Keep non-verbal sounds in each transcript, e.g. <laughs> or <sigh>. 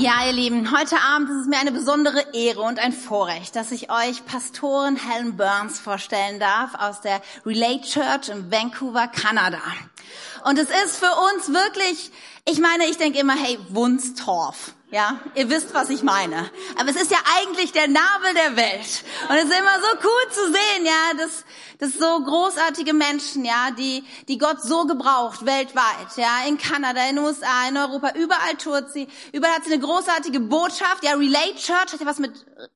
Ja, ihr Lieben, heute Abend ist es mir eine besondere Ehre und ein Vorrecht, dass ich euch Pastorin Helen Burns vorstellen darf aus der Relate Church in Vancouver, Kanada. Und es ist für uns wirklich, ich meine, ich denke immer, hey, Wunstorf. Ja, ihr wisst, was ich meine. Aber es ist ja eigentlich der Nabel der Welt. Und es ist immer so cool zu sehen, ja, dass, dass so großartige Menschen, ja, die, die Gott so gebraucht, weltweit, ja, in Kanada, in den USA, in Europa, überall tut sie, überall hat sie eine großartige Botschaft, ja, Relate Church hat ja was mit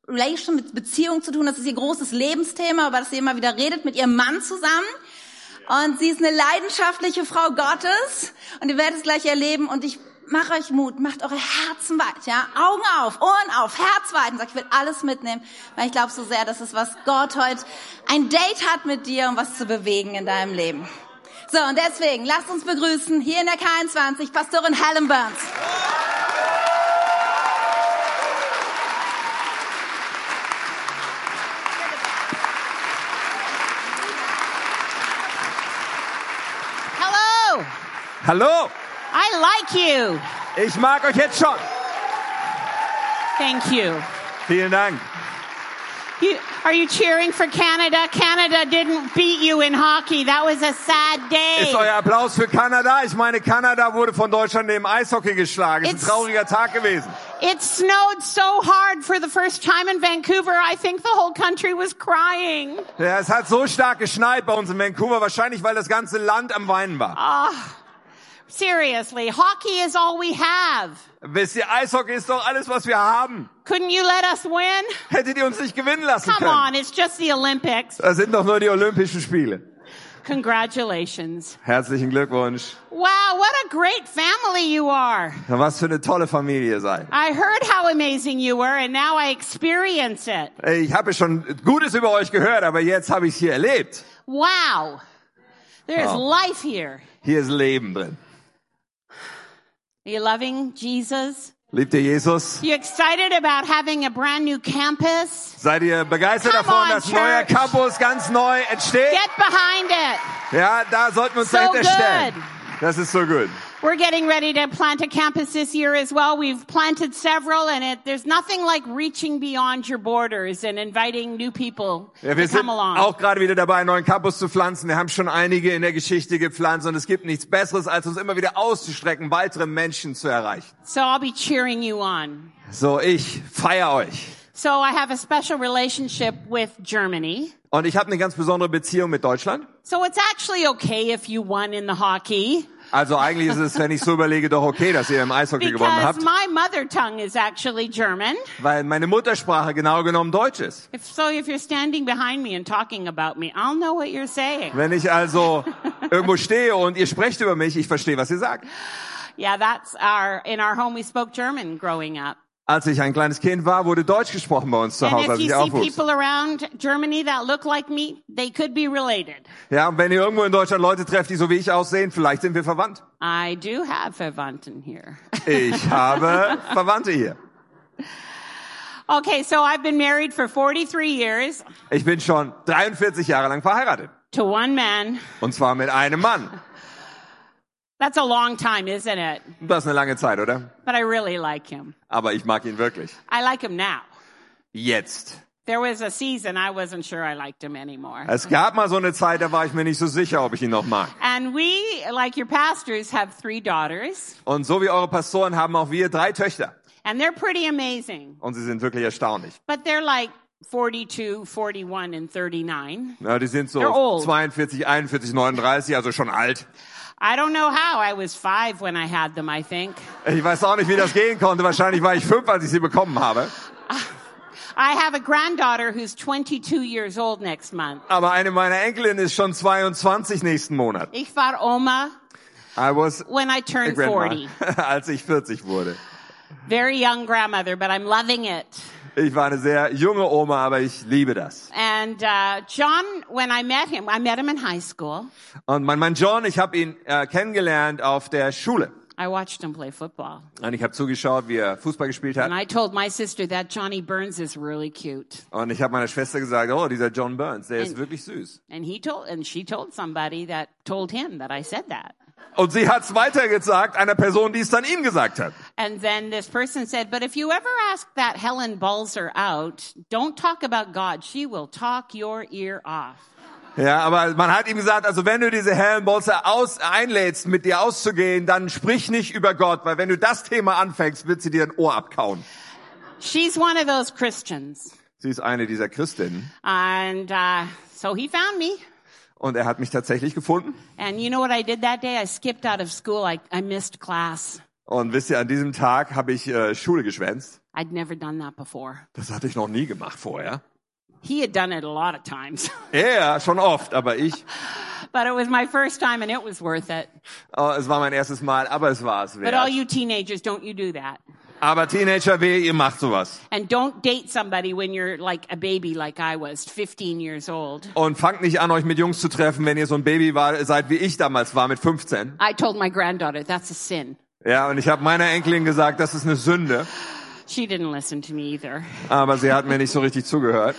Relation, mit Beziehung zu tun, das ist ihr großes Lebensthema, über das sie immer wieder redet, mit ihrem Mann zusammen. Und sie ist eine leidenschaftliche Frau Gottes und ihr werdet es gleich erleben und ich macht euch Mut, macht eure Herzen weit, ja, Augen auf, Ohren auf, Herz weit und sagt, ich will alles mitnehmen, weil ich glaube so sehr, dass es was Gott heute ein Date hat mit dir, um was zu bewegen in deinem Leben. So, und deswegen, lasst uns begrüßen hier in der K21 Pastorin Helen Burns. Hello. Hallo, I like you. ich mag euch jetzt schon. Thank you. Vielen Dank. you. Are you cheering for Canada? Canada didn't beat you in hockey. That was a sad Ist day. euer Applaus für Kanada? Ich meine, Kanada wurde von Deutschland im Eishockey geschlagen. Es ist ein It's- trauriger Tag gewesen. It snowed so hard for the first time in Vancouver. I think the whole country was crying. Ja, es hat so stark geschneit bei uns in Vancouver, wahrscheinlich weil das ganze Land am Weinen war. Seriously, hockey is all we have. Wisst ihr, Eishockey ist doch alles, was wir haben. Couldn't you let us win? Hättet ihr uns nicht gewinnen lassen Come können. on, it's just the Olympics. Das sind doch nur die Olympischen Spiele. Congratulations. Herzlichen Glückwunsch. Wow, what a great family you are. Was für eine tolle Familie ihr seid. I heard how amazing you were and now I experience it. Ich habe schon Gutes über euch gehört, aber jetzt habe ich es hier erlebt. Wow. There's Wow. life here. Hier ist Leben drin. Are you loving Jesus? Liebt ihr Jesus? You excited about having a brand new campus? Seid ihr begeistert Come davon, on, dass ein neuer Church. Campus ganz neu entsteht? Get behind it. Ja, da sollten wir uns So dahinter good. stellen. Das ist so gut. We're getting ready to plant a campus this year as well. We've planted several and it, there's nothing like reaching beyond your borders and inviting new people Ja, wir to come along. auch gerade wieder dabei, einen neuen Campus zu pflanzen. Wir haben schon einige in der Geschichte gepflanzt und es gibt nichts Besseres, als uns immer wieder auszustrecken, weitere Menschen zu erreichen. So I'll be cheering you on. So, ich feier euch. So I have a special relationship with Germany. Und ich habe eine ganz besondere Beziehung mit Deutschland. So it's actually okay if you won in the hockey Also eigentlich ist es, wenn ich so überlege, doch okay, dass ihr im Eishockey gewonnen because habt, my mother tongue is actually German. weil meine Muttersprache genau genommen Deutsch ist. If so, if you're standing behind me and talking about me, I'll know what you're saying. Wenn ich also <laughs> irgendwo stehe und ihr sprecht über mich, ich verstehe, was ihr sagt. Yeah, that's our, in our home we spoke German growing up. Als ich ein kleines Kind war, wurde Deutsch gesprochen bei uns zu Hause, als ich aufwuchs. like me. Ja, und wenn ihr irgendwo in Deutschland Leute trefft, die so wie ich aussehen, vielleicht sind wir verwandt. I do have Verwandten here. Ich <laughs> habe Verwandte hier. okay, so I've been married for 43 years Ich bin schon 43 Jahre lang verheiratet. to one man. Und zwar mit einem Mann. That's a long time, isn't it? Das ist eine lange Zeit, oder? But I really like him. Aber ich mag ihn wirklich. I like him now. Jetzt. There was a season I wasn't sure I liked him anymore. Es gab mal so eine Zeit, da war ich mir nicht so sicher, ob ich ihn noch mag. And we, like your pastors, have three daughters, Und so wie eure Pastoren haben auch wir drei Töchter. and they're pretty amazing. Und sie sind wirklich erstaunlich. But they're like 42, 41, and 39. Ja, die sind so They're old. 42, 41, 39, also schon alt. I don't know how. I was five when I had them, I think. Ich weiß auch nicht, wie das gehen konnte. Wahrscheinlich war ich fünf, als ich sie bekommen habe. I have a granddaughter who's 22 years old next month. Aber eine meiner Enkelinnen ist schon 22 nächsten Monat. Ich war Oma I was when I turned grandma, 40. <laughs> als ich 40 wurde. Very young grandmother, but I'm loving it. Ich war eine sehr junge Oma, aber ich liebe das. And uh, John, when I met him, I met him in high school. Und mein Mann John, ich habe ihn äh, kennengelernt auf der Schule. I watched him play football. Und ich habe zugeschaut, wie er Fußball gespielt hat. And I told my sister that Johnny Burns is really cute. Und ich habe meiner Schwester gesagt, oh, dieser John Burns, der ist wirklich süß. And he told, and she told somebody that told him that I said that. Und sie hat's weitergesagt einer Person, die es dann ihm gesagt hat. And then this person said, but if you ever ask that Helen Balzer out, don't talk about God. She will talk your ear off. Ja, aber man hat ihm gesagt, also wenn du diese Helen Bolzer aus, einlädst, mit dir auszugehen, dann sprich nicht über Gott, weil wenn du das Thema anfängst, wird sie dir ein Ohr abkauen. She's one of those Christians. Sie ist eine dieser Christinnen. And uh, so he found me. Und er hat mich tatsächlich gefunden. And you know what I did that day? I skipped out of school. I, I missed class. Und wisst ihr, an diesem Tag habe ich äh, Schule geschwänzt. I'd never done that before. Das hatte ich noch nie gemacht vorher. He had done it a lot of times. Ja, <laughs> schon oft, aber ich, but it was my first time and it was worth it. äh, es war mein erstes Mal, aber es war es But all wert. you teenagers, don't you do that. Aber Teenager, weh, ihr macht sowas. And don't date somebody when you're like a baby like I was, 15 years old. Und fangt nicht an, euch mit Jungs zu treffen, wenn ihr so ein Baby war, seid, wie ich damals war, mit 15. I told my granddaughter, that's a sin. Ja, und ich habe meiner Enkelin gesagt, das ist eine Sünde. She didn't listen to me either. Aber sie hat mir nicht so richtig zugehört.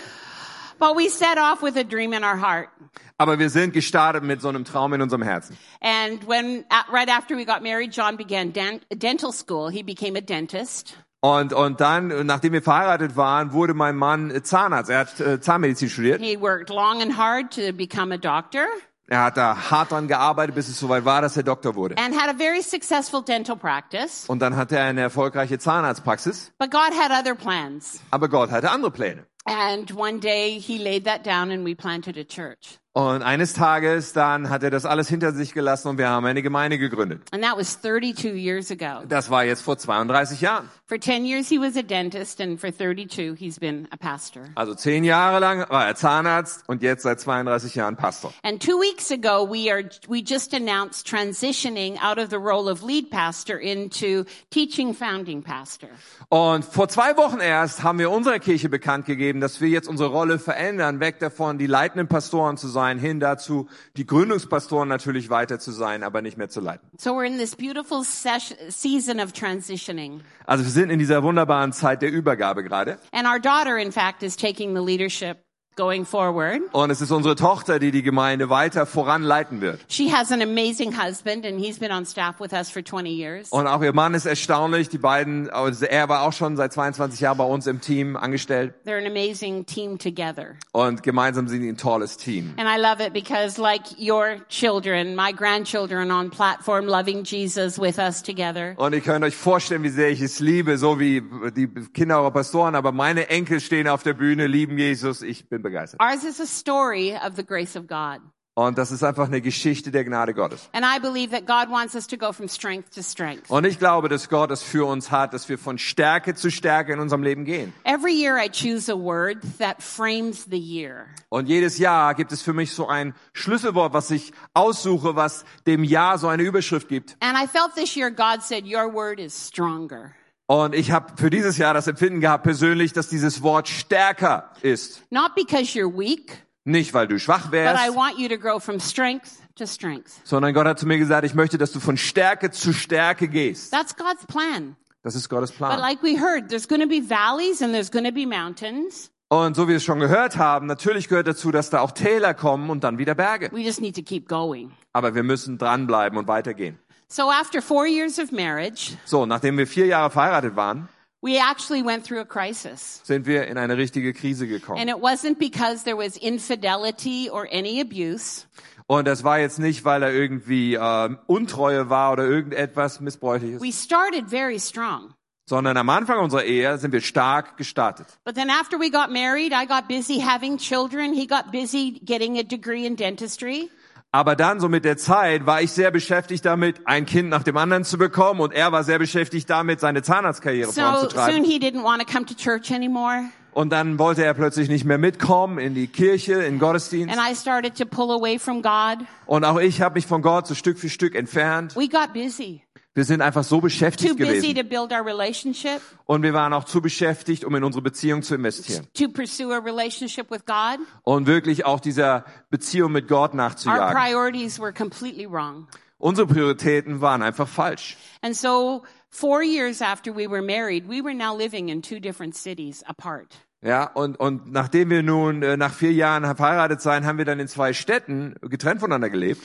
But we set off with a dream in our heart. Aber wir sind gestartet mit so einem Traum in unserem Herzen. And when, right after we got married, John began dental school. He became a dentist. Und, und dann, nachdem wir verheiratet waren, wurde mein Mann Zahnarzt. Er hat äh, Zahnmedizin studiert. He worked long and hard to become a doctor Er hat da hart dran gearbeitet, bis es soweit war, dass er Doktor wurde. and had a very successful dental practice. Und dann hatte er eine erfolgreiche Zahnarztpraxis. But God had other plans. Aber Gott hatte andere Pläne. And one day he laid that down and we planted a church. Und eines Tages dann hat er das alles hinter sich gelassen und wir haben eine Gemeinde gegründet. And that was 32 years ago. Das war jetzt vor 32 Jahren. For 10 years he was a dentist and for 32 he's been a pastor. Also zehn Jahre lang war er Zahnarzt und jetzt seit 32 Jahren Pastor. And two weeks ago, we are, we just announced transitioning out of the role of lead pastor into teaching founding pastor. Und vor zwei Wochen erst haben wir unserer Kirche bekannt gegeben, dass wir jetzt unsere Rolle verändern, weg davon, die leitenden Pastoren zu sein, hin dazu, die Gründungspastoren natürlich weiter zu sein, aber nicht mehr zu leiten. So we're in this beautiful season of transitioning. Also wir sind in dieser wunderbaren Zeit der Übergabe gerade. And our daughter, in fact, is taking the leadership going forward. Und es ist unsere Tochter, die die Gemeinde weiter voranleiten wird. She has an amazing husband and he's been on staff with us for 20 years. Und auch ihr Mann ist erstaunlich. Die beiden, also er war auch schon seit 22 Jahren bei uns im Team angestellt. They're an amazing team together. Und gemeinsam sind die ein tolles Team. And I love it because like your children, my grandchildren on platform loving Jesus with us together. Und ihr könnt euch vorstellen, wie sehr ich es liebe, so wie die Kinder eurer Pastoren. Aber meine Enkel stehen auf der Bühne, lieben Jesus. Ich bin begeistert. Ours is a story of the grace of God. Und das ist einfach eine Geschichte der Gnade Gottes. And I believe that God wants us to go from strength to strength. Und ich glaube, dass Gott es für uns hat, dass wir von Stärke zu Stärke in unserem Leben gehen. Every year I choose a word that frames the year. Und jedes Jahr gibt es für mich so ein Schlüsselwort, was ich aussuche, was dem Jahr so eine Überschrift gibt. And I felt this year God said, Your word is stronger. Und ich habe für dieses Jahr das Empfinden gehabt persönlich, dass dieses Wort stärker ist. Not because you're weak, Nicht, weil du schwach but I wärst, want you to grow from strength to strength. sondern Gott hat zu mir gesagt, ich möchte, dass du von Stärke zu Stärke gehst. That's God's plan. Das ist Gottes But Plan. like we heard, there's going to be valleys and there's going to be mountains. Und so wie wir es schon gehört haben, natürlich gehört dazu, dass da auch Täler kommen und dann wieder Berge. We just need to keep going. Aber wir müssen dranbleiben und weitergehen. So after four years of marriage, So, nachdem wir vier Jahre verheiratet waren, we actually went through a crisis. sind wir in eine richtige Krise gekommen. And it wasn't because there was infidelity or any abuse. Und das war jetzt nicht, weil er irgendwie ähm, Untreue war oder irgendetwas Missbräuchliches, We started very strong. sondern am Anfang unserer Ehe sind wir stark gestartet. But then after we got married, I got busy having children. He got busy getting a degree in dentistry. Aber dann, so mit der Zeit, war ich sehr beschäftigt damit, ein Kind nach dem anderen zu bekommen und er war sehr beschäftigt damit, seine Zahnarztkarriere So soon voranzutreiben. he didn't want to come to church anymore. Und dann wollte er plötzlich nicht mehr mitkommen in die Kirche, in Gottesdienst. And I started to pull away from God. Und auch ich habe mich von Gott so Stück für Stück entfernt. We got busy. Wir sind einfach so Too beschäftigt busy gewesen. to build our relationship, Und wir waren auch zu beschäftigt, um in unsere Beziehung zu investieren. to pursue a relationship with God. Und wirklich auch dieser Beziehung mit Gott Our nachzujagen. priorities were completely wrong. Unsere Prioritäten waren einfach falsch. And so four years after we were married, we were now living in two different cities apart. Ja, und, und nachdem wir nun äh, nach vier Jahren verheiratet sein, haben wir dann in zwei Städten getrennt voneinander gelebt.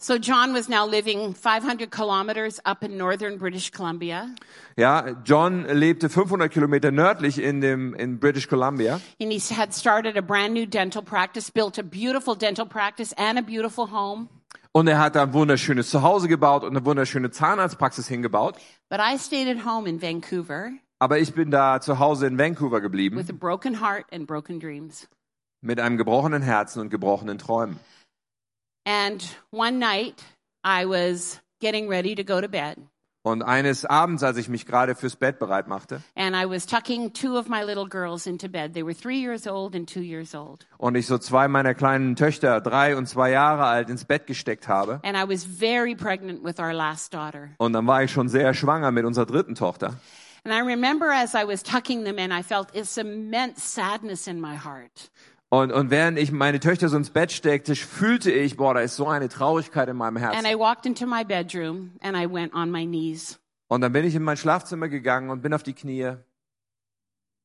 So John was now living 500 kilometers up in northern British Columbia. Ja, John lebte 500 Kilometer nördlich in dem in British Columbia And he had started a brand new dental practice, built a beautiful dental practice and a beautiful home. und er hat da ein wunderschönes Zuhause gebaut und eine wunderschöne Zahnarztpraxis hingebaut. But I stayed at home in Vancouver Aber ich bin da zu Hause in Vancouver geblieben with a broken heart and broken dreams. mit einem gebrochenen Herzen und gebrochenen Träumen. And one night I was getting ready to go to bed Und eines Abends, als ich mich gerade fürs Bett bereit machte and I was tucking two of my little girls into bed. They were three years old and two years old. und ich so zwei meiner kleinen Töchter, drei und zwei Jahre alt, ins Bett gesteckt habe. And I was very pregnant with our last daughter. Und dann war ich schon sehr schwanger mit unserer dritten Tochter. And I remember as I was tucking them in, I felt this immense sadness in my heart. Und, und während ich meine Töchter so ins Bett steckte, fühlte ich, boah, da ist so eine Traurigkeit in meinem And Herzen. I walked into my bedroom and I went on my knees. Und dann bin ich in mein Schlafzimmer gegangen und bin auf die Knie.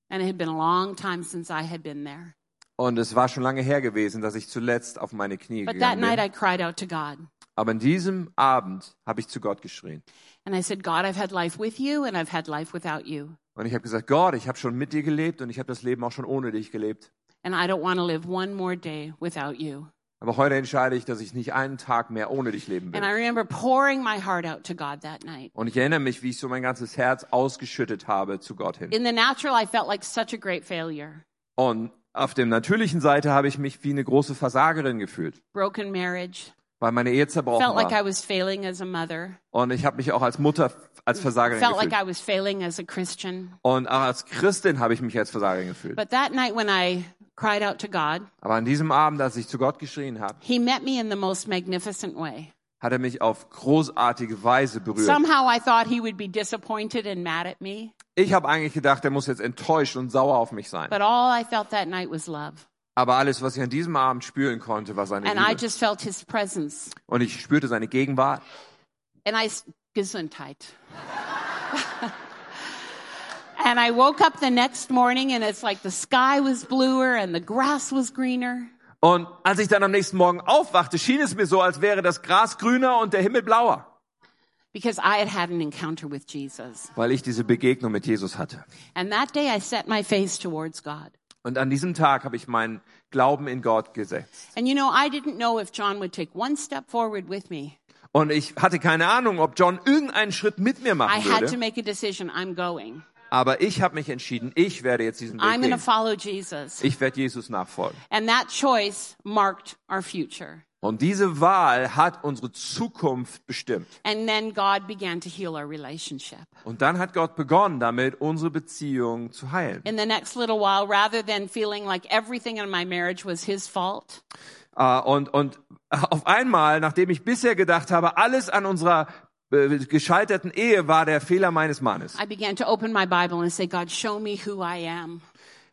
And it had been a long time since I had been there. Und es war schon lange her gewesen, dass ich zuletzt auf meine Knie But that gegangen night bin. I cried out to God. Aber an diesem Abend habe ich zu Gott geschrien. And I said, God, I've had life with you and I've had life without you. Und ich habe gesagt, Gott, ich habe schon mit dir gelebt und ich habe das Leben auch schon ohne dich gelebt. And I don't want to live one more day without you. Aber heute entscheide ich, dass ich nicht einen Tag mehr ohne dich leben And I will. remember pouring my heart out to God that night. Und ich erinnere mich, wie ich so mein ganzes Herz ausgeschüttet habe zu Gott hin. In the natural, I felt like such a great failure. Und auf der natürlichen Seite habe ich mich wie eine große Versagerin gefühlt, Broken marriage. weil meine Ehe zerbrochen Felt like I war. was failing as a mother. Und ich habe mich auch als Mutter als Versagerin Felt like gefühlt. I was failing as a Christian. Und auch als Christin habe ich mich als Versagerin gefühlt. But that night when I cried out to God, Aber an diesem Abend, als ich zu Gott geschrien habe, He met me in the most magnificent way. hat er mich auf großartige Weise berührt. Somehow I thought He would be disappointed and mad at me. Ich habe eigentlich gedacht, er muss jetzt enttäuscht und sauer auf mich sein. But all I felt that night was love. Aber alles, was ich an diesem Abend spüren konnte, war seine And I Liebe. just felt His presence. Und ich spürte seine Gegenwart. And I, Gesundheit. <laughs> and I woke up the next morning and it's like the sky was bluer and the grass was greener. Und als ich dann am nächsten Morgen aufwachte, schien es mir so, als wäre das Gras grüner und der Himmel blauer, Because I had had an encounter with Jesus. weil ich diese Begegnung mit Jesus hatte. And that day I set my face towards God. Und an diesem Tag habe ich meinen Glauben in Gott gesetzt. And you know, I didn't know if John would take one step forward with me. Und ich hatte keine Ahnung, ob John irgendeinen Schritt mit mir I machen had to würde. make a decision. I'm going. Aber ich habe mich entschieden, ich werde jetzt diesen I'm Weg gehen. follow Jesus. Ich werde Jesus nachfolgen. And that choice marked our future. Und diese Wahl hat unsere Zukunft bestimmt. And then God began to heal our relationship. Und dann hat Gott begonnen, damit unsere Beziehung zu heilen. In the next little while, rather than feeling like everything in my marriage was his fault, Äh, Und, und auf einmal, nachdem ich bisher gedacht habe, alles an unserer gescheiterten Ehe war der Fehler meines Mannes. I began to open my Bible and say, God, show me who I am.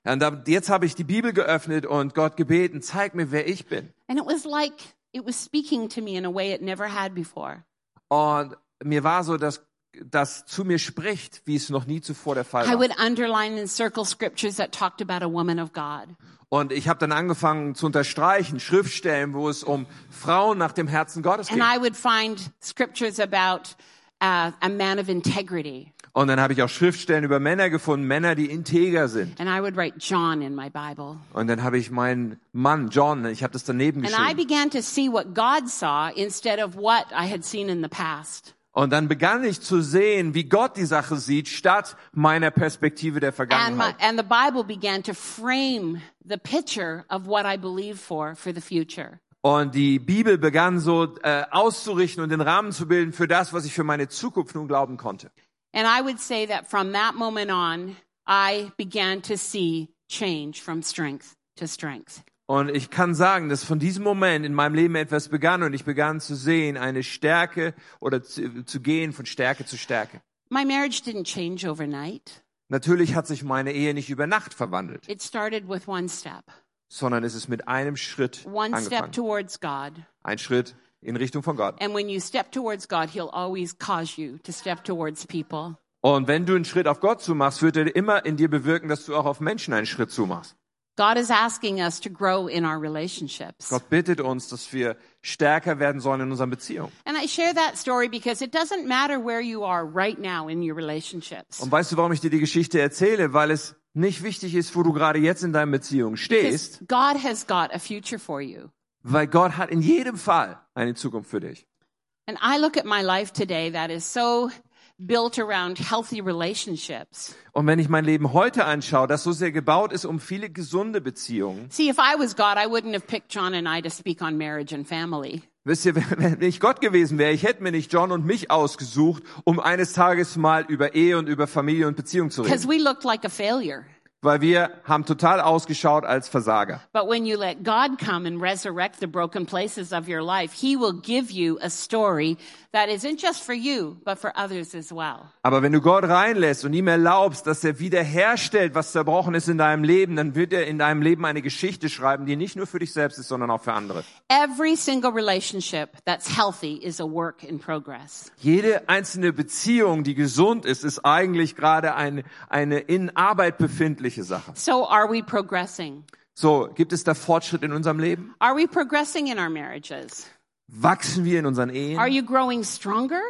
Und jetzt habe ich die Bibel geöffnet und Gott gebeten, zeig mir, wer ich bin. And it was like it was speaking to me in a way it never had before. Und mir war so, dass das zu mir spricht, wie es noch nie zuvor der Fall I war. would underline and circle scriptures that talked about a woman of God. Und ich habe dann angefangen zu unterstreichen, Schriftstellen, wo es um Frauen nach dem Herzen Gottes And geht. I would find scriptures about uh, a man of integrity. Und dann habe ich auch Schriftstellen über Männer gefunden, Männer, die integer sind. And I would write John in my Bible. Und dann habe ich meinen Mann John, ich habe das daneben And I geschrieben. began to see what God saw instead of what I had seen in the past. Und dann begann ich zu sehen, wie Gott die Sache sieht, statt meiner Perspektive der And, my, Vergangenheit. and the Bible began to frame the picture of what I believe for for the future. Und die Bibel begann so äh, auszurichten und den Rahmen zu bilden für das, was ich für meine Zukunft nun glauben konnte. And I would say that from that moment on, I began to see change from strength to strength. Und ich kann sagen, dass von diesem Moment in meinem Leben etwas begann und ich begann zu sehen, eine Stärke oder zu, zu gehen von Stärke zu Stärke. My marriage didn't change overnight. Natürlich hat sich meine Ehe nicht über Nacht verwandelt, It started with one step. sondern es ist mit einem Schritt One step angefangen. towards God. Ein Schritt in Richtung von Gott. And when you step towards God, He'll always cause you to step towards people. Und wenn du einen Schritt auf Gott zumachst, wird er immer in dir bewirken, dass du auch auf Menschen einen Schritt zumachst. God is asking us to grow in our relationships. Gott bittet uns, dass wir stärker werden sollen in unseren Beziehungen. And I share that story because it doesn't matter where you are right now in your relationships. Und weißt du, warum ich dir die Geschichte erzähle? Weil es nicht wichtig ist, wo du gerade jetzt in deiner Beziehung stehst, Because God has got a future for you. weil Gott hat in jedem Fall eine Zukunft für dich. And I look at my life today that is so built around healthy relationships. Und wenn ich mein Leben heute anschaue, das so sehr gebaut ist um viele gesunde Beziehungen, See, if I was God, I wouldn't have picked John and I to speak on marriage and family. wisst ihr, <laughs> wenn ich Gott gewesen wäre, ich hätte mir nicht John und mich ausgesucht, um eines Tages mal über Ehe und über Familie und Beziehung zu Because reden. we looked like a failure. Weil wir haben total ausgeschaut als Versager. But when you let God come and resurrect the broken places of your life, He will give you a story that isn't just for you, but for others as well. Aber wenn du Gott reinlässt und ihm erlaubst, dass er wiederherstellt, was zerbrochen ist in deinem Leben, dann wird er in deinem Leben eine Geschichte schreiben, die nicht nur für dich selbst ist, sondern auch für andere. Every single relationship that's healthy is a work in progress. Jede einzelne Beziehung, die gesund ist, ist eigentlich gerade eine, eine in Arbeit befindliche Sache. So are we progressing? So, gibt es da Fortschritt in unserem Leben? Are we progressing in our marriages? Wachsen wir in unseren Are Ehen? you growing stronger?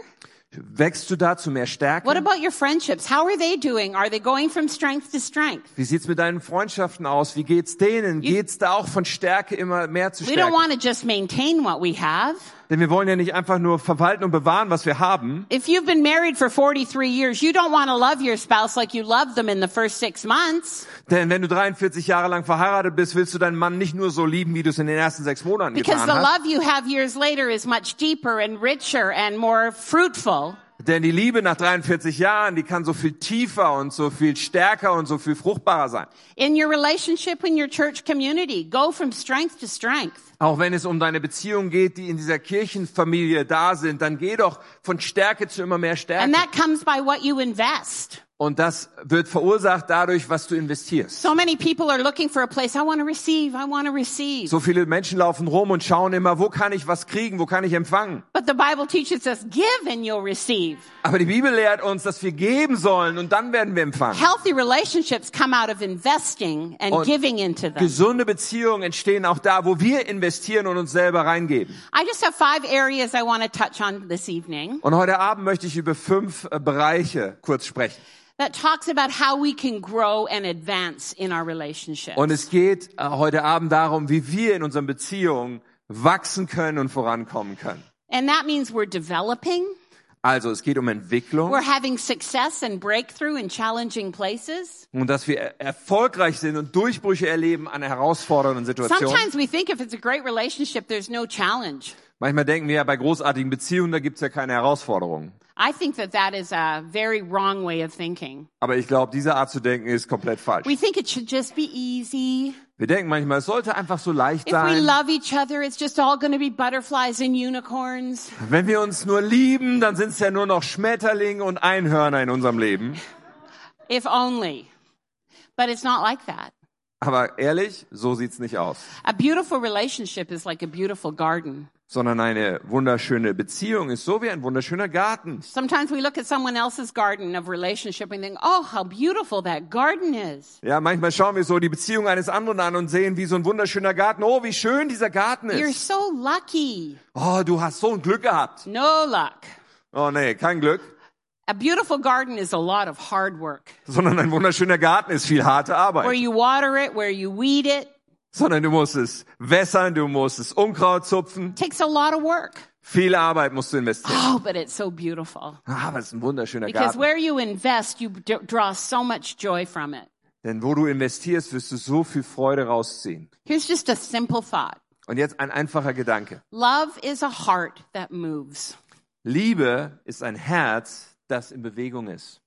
Wächst du da zu mehr Stärke? What about your friendships? How are they doing? Are they going from strength to strength? Wie sieht's mit deinen Freundschaften aus? Wie geht's denen? Geht's da auch von Stärke immer mehr zu We don't Stärke? want to just maintain what we have. Denn wir wollen ja nicht einfach nur verwalten und bewahren, was wir haben. If you've been married for 43 years, you don't want to love your spouse like you loved them in the first six months Denn wenn du 43 Jahre lang verheiratet bist, willst du deinen Mann nicht nur so lieben, wie du es in den ersten sechs Monaten because the getan hast. love you have years later is much deeper and richer and more fruitful. Denn die Liebe nach 43 Jahren, die kann so viel tiefer und so viel stärker und so viel fruchtbarer sein. In your relationship in your church community, go from strength to strength. Auch wenn es um deine Beziehungen geht, die in dieser Kirchenfamilie da sind, dann geh doch von Stärke zu immer mehr And Stärke. that comes by what you invest. Und das wird verursacht dadurch, was du investierst. So many people are looking for a place. I want to receive. I want to receive. So viele Menschen laufen rum und schauen immer, wo kann ich was kriegen, wo kann ich empfangen. But the Bible teaches us give and you'll receive. Aber die Bibel lehrt uns, dass wir geben sollen und dann werden wir empfangen. Healthy relationships come out of investing and Und giving into them. Gesunde Beziehungen entstehen auch da, wo wir investieren und uns selber reingeben. I just have five areas I want to touch on this evening Und heute Abend möchte ich über fünf äh, Bereiche kurz sprechen. That talks about how we can grow and advance in our relationships. Und es geht äh, heute Abend darum, wie wir in unseren Beziehungen wachsen können und vorankommen können. And that means we're developing, Also es geht um Entwicklung we're having success and breakthrough in challenging places. und dass wir er- erfolgreich sind und Durchbrüche erleben an herausfordernden Situationen. Sometimes we think if it's a great relationship, there's no challenge. Manchmal denken wir ja bei großartigen Beziehungen, da gibt's ja keine Herausforderungen. I think that that is a very wrong way of thinking. Aber ich glaube, diese Art zu denken ist komplett falsch. We think it should just be easy. Wir denken manchmal, es sollte einfach so leicht If we sein. love each other, it's just all going to be butterflies and unicorns. Wenn wir uns nur lieben, dann sind's ja nur noch Schmetterlinge und Einhörner in unserem Leben. If only. But it's not like that. Aber ehrlich, so sieht's nicht aus. A beautiful relationship is like a beautiful garden. Sondern eine wunderschöne Beziehung ist so wie ein wunderschöner Garten. Sometimes we look at someone else's garden of relationship and think, oh, how beautiful that garden is. Ja, manchmal schauen wir so die Beziehung eines anderen an und sehen, wie so ein wunderschöner Garten. Oh, wie schön dieser Garten You're ist. so lucky. Oh, du hast so ein Glück gehabt. No luck. Oh nee, kein Glück. A beautiful garden is a lot of hard work. Sondern ein wunderschöner Garten ist viel harte Arbeit. Where you water it, where you weed it, Sondern du musst es wässern, du musst es Unkraut zupfen. takes a lot of work. Viel Arbeit musst du investieren. Oh, but it's so beautiful. Ah, Aber es ist ein wunderschöner Because Garten. where you invest, you draw so much joy from it. Denn wo du investierst, wirst du so viel Freude rausziehen. Here's just a simple thought. Und jetzt ein einfacher Gedanke. Love is a heart that moves. Liebe ist ein Herz, das in Bewegung ist.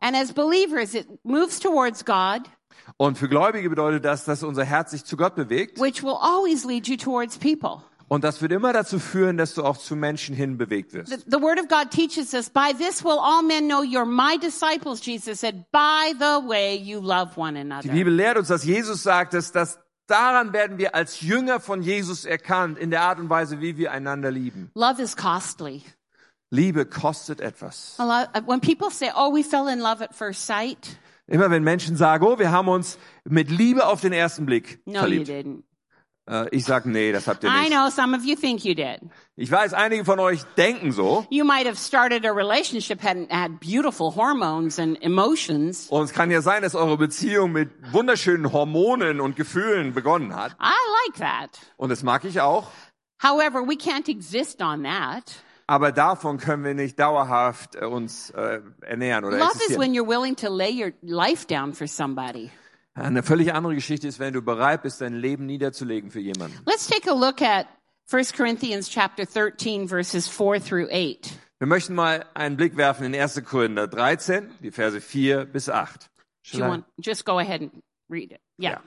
And as believers, it moves towards God, Und für Gläubige bedeutet das, dass unser Herz sich zu Gott bewegt. which will always lead you towards people. Und das wird immer dazu führen, dass du auch zu Menschen hin bewegt wirst. The, the word of God teaches us, by this will all men know you're my disciples, Jesus said, by the way you love one Die another. Bibel lehrt uns, dass Jesus sagt, dass das daran werden wir als Jünger von Jesus erkannt, in der Art und Weise, wie wir einander lieben. Love is costly. Liebe kostet etwas. Lot, when people say, oh, we fell in love at first sight, Immer wenn Menschen sagen, oh, wir haben uns mit Liebe auf den ersten Blick No, you verliebt. didn't. Äh, ich sag, nee, das habt ihr I nicht. know some of you think you did. Ich weiß, einige von euch denken so. You might have started a relationship and had beautiful hormones and emotions. Und es kann ja sein, dass eure Beziehung mit wunderschönen Hormonen und Gefühlen begonnen hat. I like that. Und das mag ich auch. However, we can't exist on that. Aber davon können wir nicht dauerhaft äh, uns äh, ernähren oder Love is existieren. when you're willing to lay your life down for somebody. Eine völlig andere Geschichte ist, wenn du bereit bist, dein Leben niederzulegen für jemanden. Let's take a look at 1 Corinthians chapter 13 verses 4 through 8. Wir möchten mal einen Blick werfen in 1. Korinther 13, die Verse 4 bis 8. Do Shall you I- want just go ahead and read it? Yeah.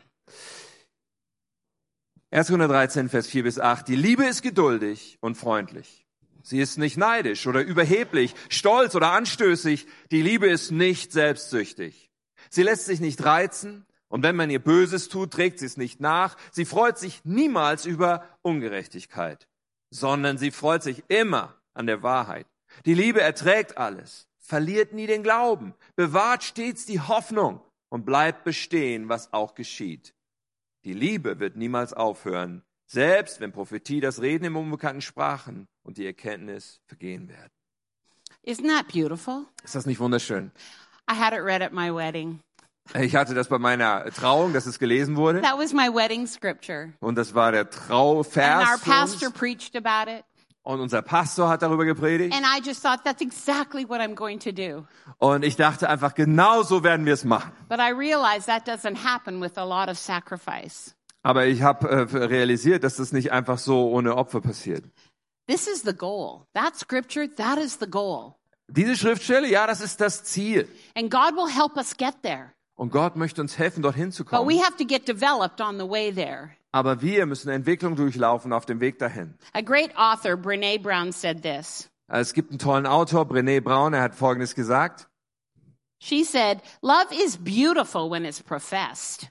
1. Korinther 13, Vers 4 bis 8. Die Liebe ist geduldig und freundlich. Sie ist nicht neidisch oder überheblich, stolz oder anstößig. Die Liebe ist nicht selbstsüchtig. Sie lässt sich nicht reizen und wenn man ihr Böses tut, trägt sie es nicht nach. Sie freut sich niemals über Ungerechtigkeit, sondern sie freut sich immer an der Wahrheit. Die Liebe erträgt alles, verliert nie den Glauben, bewahrt stets die Hoffnung und bleibt bestehen, was auch geschieht. Die Liebe wird niemals aufhören, selbst wenn Prophetie, das Reden im unbekannten Sprachen und die Erkenntnis vergehen werden. Isn't that beautiful? Ist das nicht wunderschön? I had it read at my wedding. Ich hatte das bei meiner Trauung, dass es gelesen wurde. That was my wedding scripture. Und das war der And our Trauvers. pastor preached about it. Und unser Pastor hat darüber gepredigt. And I just thought that's exactly what I'm going to do. Und ich dachte einfach, genau so werden wir es machen. But I realized that doesn't happen with a lot of sacrifice. Aber ich habe äh, realisiert, dass das nicht einfach so ohne Opfer passiert. This is the goal. That scripture, that is the goal. Diese Schriftstelle, ja, das ist das Ziel. And God will help us get there. Und Gott möchte uns helfen, dorhin zu But kommen. we have to get developed on the way there. Aber wir müssen Entwicklung durchlaufen auf dem Weg dahin. A great author, Brene Brown, said this. Es gibt einen tollen Autor, Brené Brown, er hat Folgendes gesagt. She said, Love is beautiful when it's professed,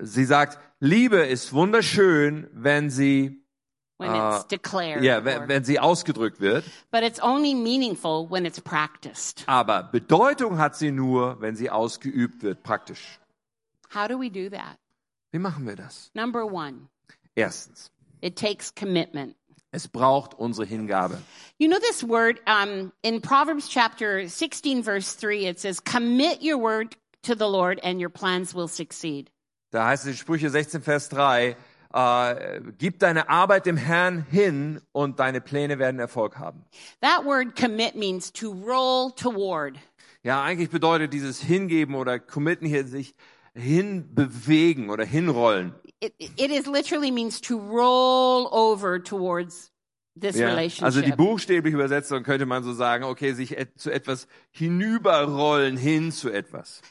Sie sagt, Liebe ist wunderschön, wenn sie, when Uh, it's declared. ja, wenn, wenn sie ausgedrückt wird. but it's only meaningful when it's practiced. Aber Bedeutung hat sie nur, wenn sie ausgeübt wird, praktisch. How do we do that? Wie machen wir das? Number one, Erstens, it takes commitment. es braucht unsere Hingabe. You know this word um, in Proverbs chapter 16, verse 3, it says, Commit your word to the Lord and your plans will succeed. Da heißt es in Sprüche 16, Vers 3, äh, gib deine Arbeit dem Herrn hin und deine Pläne werden Erfolg haben. That word commit means to roll toward. Ja, eigentlich bedeutet dieses Hingeben oder Committen hier sich hinbewegen oder hinrollen. It, it is literally means to roll over towards this Ja, relationship. also die buchstäbliche Übersetzung könnte man so sagen, okay, sich et zu etwas hinüberrollen, hin zu etwas.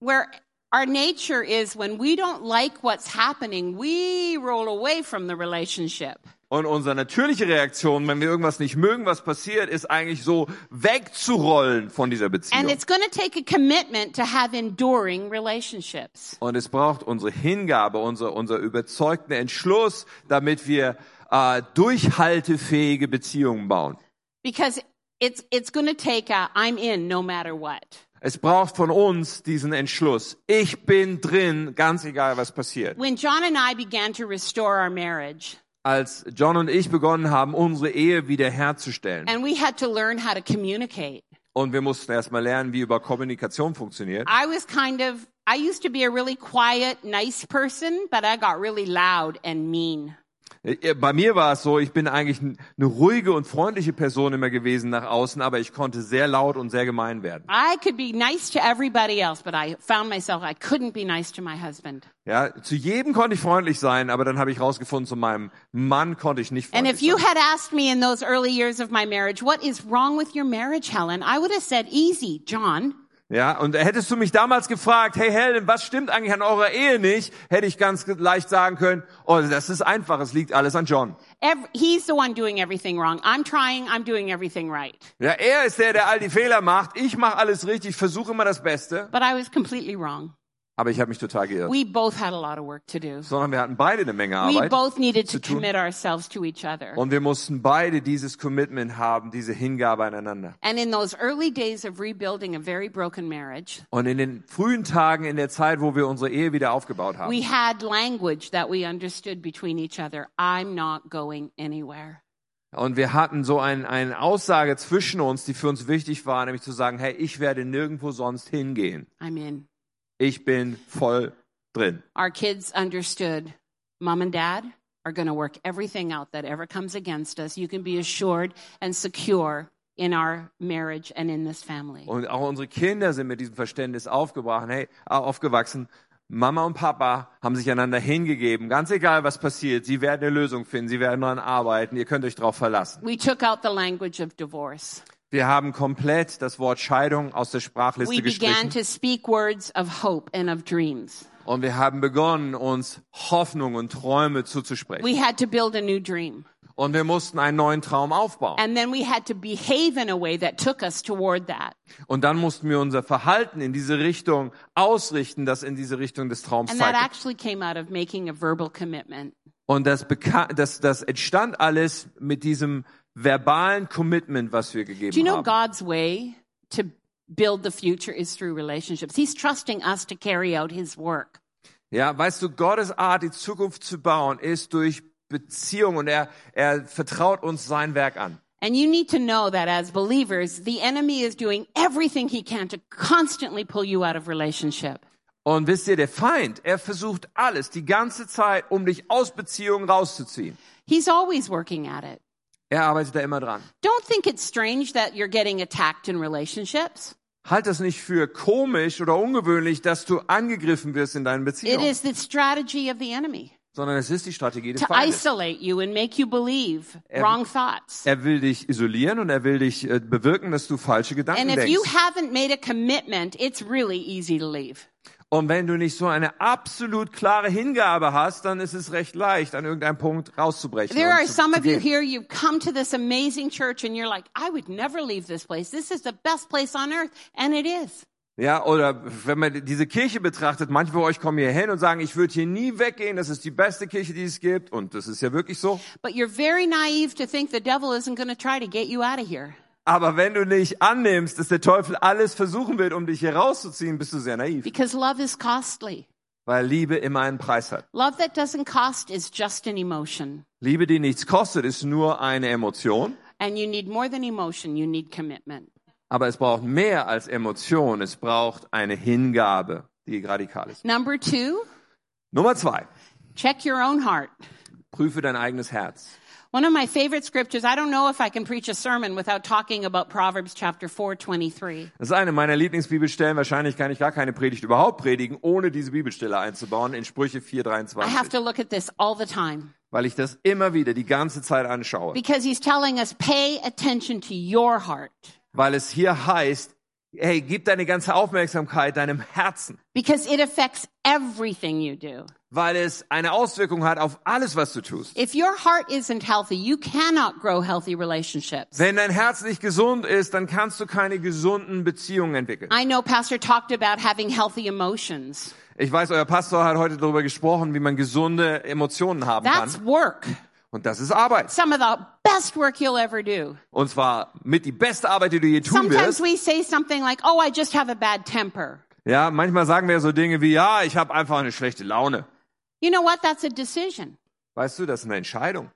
Where our nature is when we don't like what's happening, we roll away from the relationship. Und unsere natürliche Reaktion, wenn wir irgendwas nicht mögen, was passiert, ist eigentlich so wegzurollen von dieser Beziehung. And it's going to take a commitment to have enduring relationships. Und es braucht unsere Hingabe, unser, unser überzeugten Entschluss, damit wir äh, durchhaltefähige Beziehungen bauen. Because it's, it's going to take a I'm in no matter what. Es braucht von uns diesen Entschluss. Ich bin drin, ganz egal was passiert. When John and I began to restore our marriage, Als John und ich begonnen haben, unsere Ehe wiederherzustellen, and we had to learn how to communicate, und wir mussten erstmal lernen, wie über Kommunikation funktioniert. I was kind of, I used to be a really quiet, nice person, but I got really loud and mean. Äh, Bei mir war es so, ich bin eigentlich eine ruhige und freundliche Person immer gewesen nach außen, aber ich konnte sehr laut und sehr gemein werden. I could be nice to everybody else, but I found myself I couldn't be nice to my husband. Ja, zu jedem konnte ich freundlich sein, aber dann habe ich rausgefunden, zu meinem Mann konnte ich nicht And freundlich if you sein. had asked me in those early years of my marriage, what is wrong with your marriage, Helen? I would have said, easy, John. Ja, und hättest du mich damals gefragt, hey Helen, was stimmt eigentlich an eurer Ehe nicht, hätte ich ganz leicht sagen können, oh, das ist einfach, es liegt alles an John. He's the one doing everything wrong. I'm trying, I'm doing everything right. Ja, er ist der, der all die Fehler macht, ich mache alles richtig, versuche immer das Beste, But I was completely wrong. Aber ich habe mich total geirrt. We both had a lot of work to do. Sondern wir hatten beide eine Menge We Arbeit. both needed to zu tun. commit ourselves to each other. Und wir mussten beide dieses Commitment haben, diese Hingabe aneinander. And in those early days of rebuilding a very broken marriage, Und in den frühen Tagen, in der Zeit, wo wir unsere Ehe wieder aufgebaut haben, we had language that we understood between each other. I'm not going anywhere. und wir hatten so ein, eine Aussage zwischen uns, die für uns wichtig war, nämlich zu sagen, hey, ich werde nirgendwo sonst hingehen. I'm in. Ich bin voll drin. Our kids understood mom and dad are going to work everything out that ever comes against us. You can be assured and secure in our marriage and in this family. Und auch unsere Kinder sind mit diesem Verständnis aufgebracht, hey, äh, aufgewachsen. Mama und Papa haben sich einander hingegeben. Ganz egal, was passiert, sie werden eine Lösung finden, sie werden daran arbeiten, ihr könnt euch darauf verlassen. We took out the language of divorce. Wir haben komplett das Wort Scheidung aus der We Sprachliste began gestrichen. to speak words of hope and of dreams. Und wir haben begonnen, uns Hoffnung und Träume zuzusprechen. We had to build a new dream. Und wir mussten einen neuen Traum aufbauen. And then we had to behave in a way that took us toward that. Und dann mussten wir unser Verhalten in diese Richtung ausrichten, das in diese Richtung des Traums And that zeigt. actually came out of making a verbal commitment. Und das, das, das entstand alles mit diesem verbalen Commitment, was wir gegeben Do you know haben. God's way to build the future is through relationships? He's trusting us to carry out his work. Ja, weißt du, Gottes Art, die Zukunft zu bauen, ist durch Beziehung und er, er vertraut uns sein Werk an. And you need to know that as believers, the enemy is doing everything he can to constantly pull you out of relationship. Und wisst ihr, der Feind, er versucht alles, die ganze Zeit, um dich aus Beziehungen rauszuziehen. He's always working at it. Er arbeitet da immer dran. Don't think it's strange that you're getting attacked in relationships. Halt das nicht für komisch oder ungewöhnlich, dass du angegriffen wirst in deinen It Beziehungen, is the strategy of the enemy sondern es ist die Strategie des to Feindes. isolate you and make you believe Every- wrong thoughts. Er will dich isolieren und er will dich äh, bewirken, dass du falsche Gedanken And if you denkst. haven't made a commitment, it's really easy to leave. Und wenn du nicht so eine absolut klare Hingabe hast, dann ist es recht leicht, an irgendeinem Punkt rauszubrechen. There are zu, some of you here, you've come to this amazing church and you're like, I would never leave this place. This is the best place on earth. And it is. Ja, oder wenn man diese Kirche betrachtet, manche von euch kommen hier hin und sagen, ich würde hier nie weggehen, das ist die beste Kirche, die es gibt. Und das ist ja wirklich so. But you're very naive to think the devil isn't going to try to get you out of here. Aber wenn du nicht annimmst, dass der Teufel alles versuchen wird, um dich hier rauszuziehen, bist du sehr naiv. Because love is costly. Weil Liebe immer einen Preis hat. Love that doesn't cost is just an emotion. Liebe, die nichts kostet, ist nur eine Emotion. And you need more than emotion, you need commitment. Aber es braucht mehr als Emotion. Es braucht eine Hingabe, die radikal ist. Number two, Nummer zwei. check your own heart. Prüfe dein eigenes Herz. One of my favorite scriptures, I don't know if I can preach a sermon without talking about Proverbs chapter 4, 23. Das ist eine meiner Lieblingsbibelstellen. Wahrscheinlich kann ich gar keine Predigt überhaupt predigen, ohne diese Bibelstelle einzubauen in Sprüche I have 4,23. to look at this all the time Weil ich das immer wieder die ganze Zeit anschaue. because he's telling us pay attention to your heart Weil es hier heißt, hey, gib deine ganze Aufmerksamkeit deinem Herzen. because it affects everything you do. Weil es eine Auswirkung hat auf alles, was du tust. If your heart isn't healthy, you cannot grow healthy relationships. Wenn dein Herz nicht gesund ist, dann kannst du keine gesunden Beziehungen entwickeln. I know Pastor talked about having healthy emotions. Ich weiß, euer Pastor hat heute darüber gesprochen, wie man gesunde Emotionen haben That's kann. work. Und das ist Arbeit. Some of the best work you'll ever do. Und zwar mit die beste Arbeit, die du je tun Sometimes wirst. we say something like, oh, I just have a bad temper. Ja, manchmal sagen wir so Dinge wie, ja, ich habe einfach eine schlechte Laune. You know what? That's a decision. Weißt du, das ist eine Entscheidung.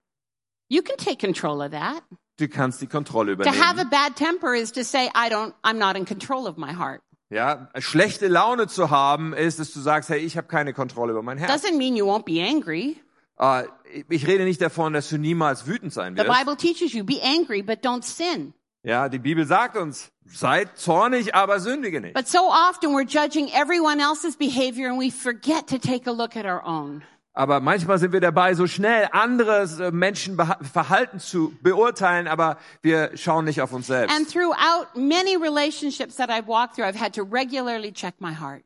You can take control of that. Du kannst die Kontrolle To have a übernehmen. bad temper is to say, I don't, I'm not in control of my heart. Ja, schlechte Laune zu haben, ist, dass du sagst, hey, ich habe keine Kontrolle über mein Herz. Doesn't mean you won't be angry. Äh, ich rede nicht davon, dass du niemals wütend sein The wirst. Bible teaches you, be angry, but don't sin. Ja, die Bibel sagt uns, seid zornig, aber sündige nicht. But so often we're judging everyone else's behavior and we forget to take a look at our own. Aber manchmal sind wir dabei, so schnell anderes äh, Menschen Verhalten zu beurteilen, aber wir schauen nicht auf uns selbst. And throughout many relationships that I've walked through, I've had to regularly check my heart.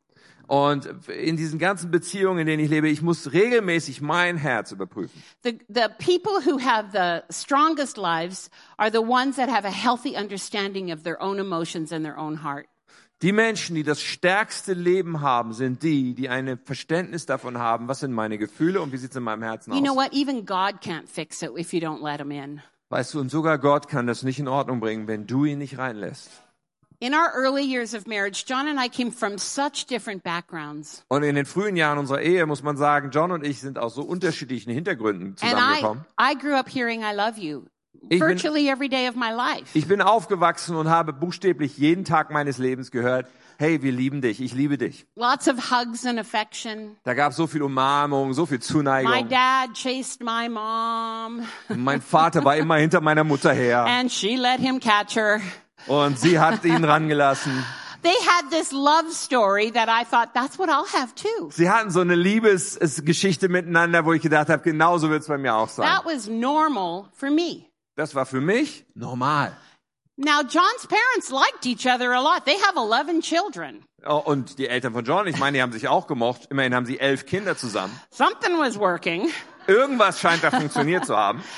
Und in diesen ganzen Beziehungen, in denen ich lebe, ich muss regelmäßig mein Herz überprüfen. The, the people who have the strongest lives are the ones that have a healthy understanding of their own emotions and their own heart. Die Menschen, die das stärkste Leben haben, sind die, die ein Verständnis davon haben, was sind meine Gefühle und wie sieht's in meinem Herzen You know aus. what? Even God can't fix it if you don't let him in. Weißt du, und sogar Gott kann das nicht in Ordnung bringen, wenn du ihn nicht reinlässt. In our early years of marriage, John and I came from such different backgrounds. Und in den frühen Jahren unserer Ehe muss man sagen, John und ich sind aus so unterschiedlichen Hintergründen And I, zusammengekommen. I grew up hearing I love you Ich bin- virtually every day of my life. Ich bin aufgewachsen und habe buchstäblich jeden Tag meines Lebens gehört, hey, wir lieben dich, ich liebe dich. Lots of hugs and affection. Da gab es so viel Umarmung, so viel My Zuneigung. dad chased my mom Mein Vater war immer hinter meiner Mutter her and she let him catch her. Und sie hat ihn rangelassen. <laughs> They had this love story that I thought that's what I'll have too. Sie hatten so eine Liebesgeschichte miteinander, wo ich gedacht habe, genauso wird es bei mir auch sein. That was normal for me. Das war für mich normal. Now, John's parents liked each other a lot. They have 11 children. Oh, Und die Eltern von John, ich meine, die haben sich auch gemocht. Immerhin haben sie elf Kinder zusammen. Something was working. Irgendwas scheint da funktioniert zu haben. <laughs>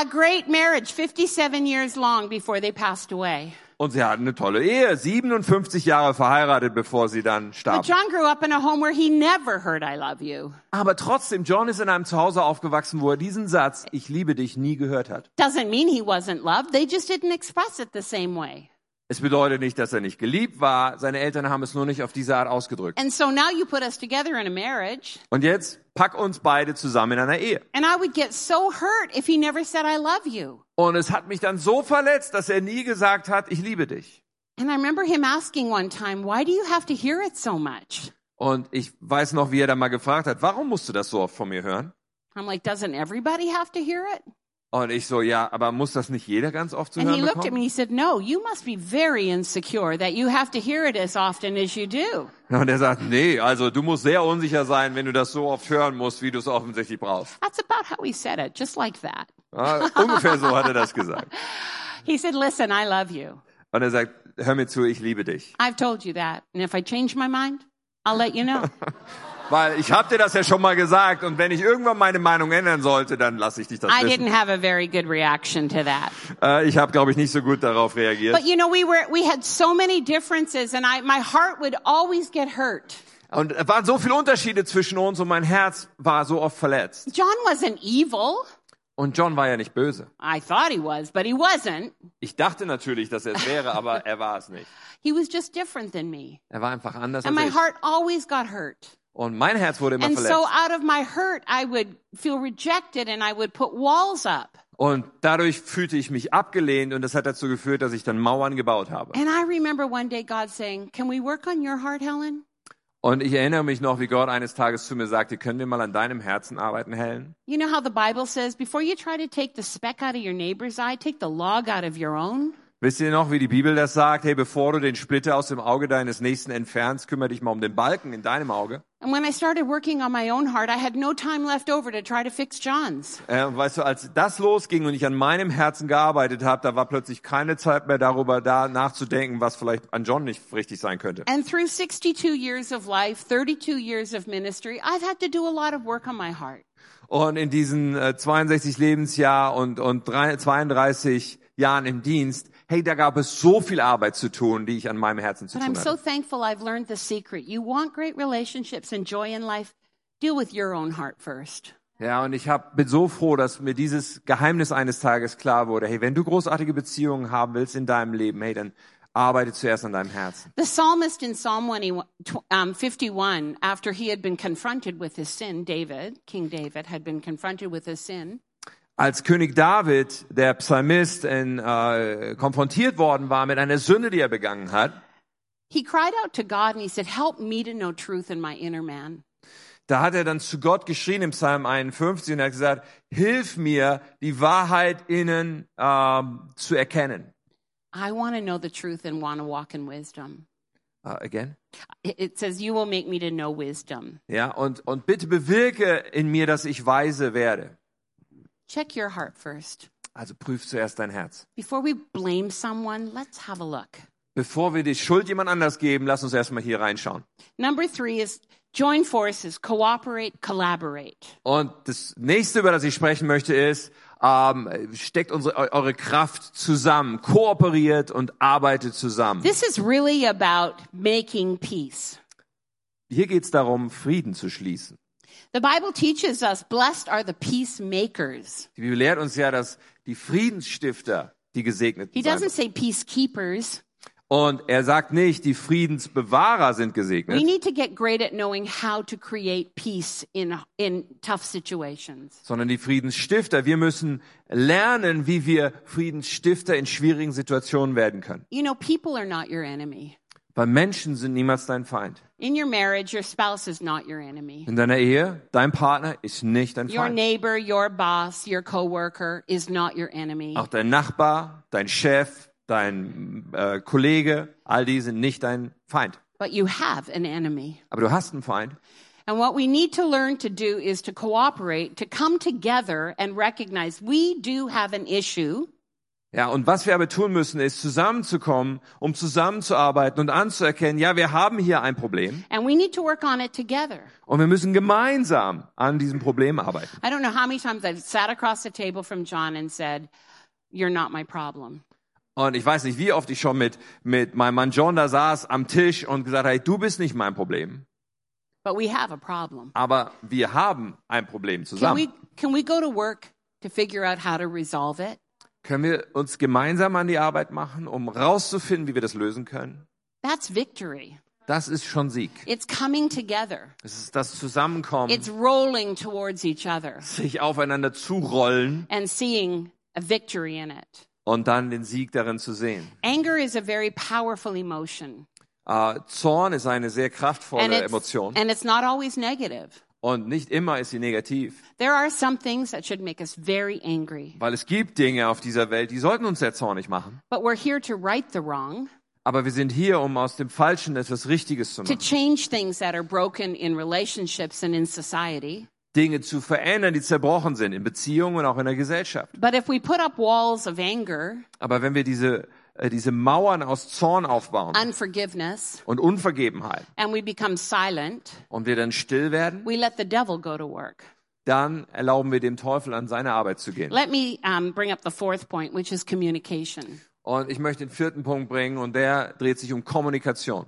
A great marriage, 57 years long before they passed away. Und sie hatten eine tolle Ehe, 57 Jahre verheiratet, bevor sie dann But starben. John grew up in a home where he never heard I love you. Aber trotzdem, John ist in einem Zuhause aufgewachsen, wo er diesen Satz, ich liebe dich, nie gehört hat. Doesn't mean he wasn't loved. They just didn't express it the same way. Es bedeutet nicht, dass er nicht geliebt war. Seine Eltern haben es nur nicht auf diese Art ausgedrückt. And so now you put us together in a marriage, Und jetzt pack uns beide zusammen in einer Ehe. and I would get so hurt if he never said I love you. Und es hat mich dann so verletzt, dass er nie gesagt hat, ich liebe dich. And I remember him asking one time, why do you have to hear it so much? Und ich weiß noch, wie er dann mal gefragt hat, warum musst du das so oft von mir hören? I'm like, doesn't everybody have to hear it? Und ich so, ja, aber muss das nicht jeder ganz oft zu And he hören looked at me bekommen? and he said, no, you must be very insecure that you have to hear it as often as you do. Und er sagt, nee, also du musst sehr unsicher sein, wenn du das so oft hören musst, wie du es offensichtlich brauchst. That's about how he said it, just like that. Ja, ungefähr so hat er das gesagt. <laughs> He said, listen, I love you. Und er sagt, hör mir zu, ich liebe dich. I've told you that. And if I change my mind, I'll let you know. <laughs> Weil ich habe dir das ja schon mal gesagt und wenn ich irgendwann meine Meinung ändern sollte, dann lasse ich dich das I wissen. didn't have a very good reaction to that. Äh, ich habe, glaube ich, nicht so gut darauf reagiert. But you know, we were, we had so many differences and I, my heart would always get hurt. Und es waren so viele Unterschiede zwischen uns und mein Herz war so oft verletzt. John wasn't evil. Und John war ja nicht böse. I thought he was, but he wasn't. Ich dachte natürlich, dass er es wäre, aber er war es nicht. He was just different than me. Er war einfach anders And als my ich. heart always got hurt. Und mein Herz wurde immer And verletzt. so out of my hurt, I would feel rejected and I would put walls up. Und dadurch fühlte ich mich abgelehnt und das hat dazu geführt, dass ich dann Mauern gebaut habe. And I remember one day God saying, can we work on your heart, Helen? Und ich erinnere mich noch, wie Gott eines Tages zu mir sagte, können wir mal an deinem Herzen arbeiten, Helen? You know how the Bible says, before you try to take the speck out of your neighbor's eye, take the log out of your own? Wisst ihr noch, wie die Bibel das sagt? Hey, bevor du den Splitter aus dem Auge deines Nächsten entfernst, kümmere dich mal um den Balken in deinem Auge. And when I started working on my own heart, I had no time left over to try to fix John's. Äh, und weißt du, als das losging und ich an meinem Herzen gearbeitet habe, da war plötzlich keine Zeit mehr darüber da nachzudenken, was vielleicht an John nicht richtig sein könnte. And through 62 years of life, 32 years of ministry, I've had to do a lot of work on my heart. Und in diesen äh, 62 Lebensjahr und, und drei, 32 Jahren im Dienst, hey, da gab es so viel Arbeit zu tun, die ich an meinem Herzen zu But I'm tun so hatte. thankful I've learned the secret. You want great relationships and joy in life? Deal with your own heart first. Ja, und ich hab, bin so froh, dass mir dieses Geheimnis eines Tages klar wurde. Hey, wenn du großartige Beziehungen haben willst in deinem Leben, hey, dann arbeite zuerst an deinem Herzen. The psalmist in Psalm 21, um, 51, after he had been confronted with his sin, David, King David, had been confronted with his sin, Als König David, der Psalmist, in, äh, konfrontiert worden war mit einer Sünde, die er begangen hat, he cried out to God and he said, Help me to know truth in my inner man. da hat er dann zu Gott geschrien im Psalm 51 und er hat gesagt, hilf mir, die Wahrheit innen ähm, zu erkennen. I want to know the truth and want to walk in wisdom. Uh, again? It says, You will make me to know wisdom. Ja, und, und bitte bewirke in mir, dass ich weise werde. Check your heart first. Also prüf zuerst dein Herz. Before we blame someone, let's have a look. Bevor wir die Schuld jemand anders geben, lass uns erstmal hier reinschauen. Number three is join forces, cooperate, collaborate. Und das nächste, über das ich sprechen möchte, ist, ähm, steckt unsere, eu- eure Kraft zusammen, kooperiert und arbeitet zusammen. This is really about making peace. Hier geht's darum, Frieden zu schließen. The Bible teaches us blessed are the peacemakers. Die Bibel lehrt uns ja, dass die Friedensstifter die Gesegneten He doesn't say peacekeepers. Und er sagt nicht, die Friedensbewahrer sind We gesegnet, need to get great at knowing how to create peace in, in tough situations. sondern die Friedensstifter. Wir müssen lernen, wie wir Friedensstifter in schwierigen Situationen werden können. You know, people are not your enemy. Weil Menschen sind niemals dein Feind. In your marriage, your spouse is not your enemy. In deiner Ehe, dein Partner ist nicht dein Your Feind. neighbor, your boss, your coworker is not your enemy. Auch dein Nachbar, dein Chef, dein äh, Kollege, all die sind nicht dein Feind. But you have an enemy. Aber du hast einen Feind. And what we need to learn to do is to cooperate, to come together and recognize we do have an issue. Ja, und was wir aber tun müssen, ist zusammenzukommen, um zusammenzuarbeiten und anzuerkennen, ja, wir haben hier ein Problem And we need to work on it together. und wir müssen gemeinsam an diesem Problem arbeiten. I don't know how many times I've sat across the table from John and said, You're not my problem. Und ich weiß nicht, wie oft ich schon mit, mit meinem Mann John da saß am Tisch und gesagt habe, hey, du bist nicht mein Problem, But we have a problem. aber wir haben ein Problem Can zusammen. we, can we go to work to figure out how to resolve it? Können wir uns gemeinsam an die Arbeit machen, um rauszufinden, wie wir das lösen können? That's victory. Das ist schon Sieg. It's coming together. Es ist das Zusammenkommen, It's rolling towards each other sich aufeinander zurollen and seeing a victory in it. und dann den Sieg darin zu sehen. Anger is a very powerful emotion. Äh, Zorn ist eine sehr And kraftvolle it's, Emotion and it's not always negative. Und nicht immer ist sie negativ, There are some things that should make us very angry. weil es gibt Dinge auf dieser Welt, die sollten uns sehr zornig machen. But we're here to right the wrong, Aber wir sind hier, um aus dem Falschen etwas Richtiges zu to machen. change things that are broken in relationships and in society. Dinge zu verändern, die zerbrochen sind, in Beziehungen und auch in der Gesellschaft. But if we put up walls of anger, Aber wenn wir diese, diese Mauern aus Zorn aufbauen unforgiveness, und Unvergebenheit and we become silent, und wir dann still werden, we let the devil go to work. dann erlauben wir dem Teufel an seine Arbeit zu gehen. Let me um, bring up the fourth point, which is communication. Und ich möchte den vierten Punkt bringen und der dreht sich um Kommunikation.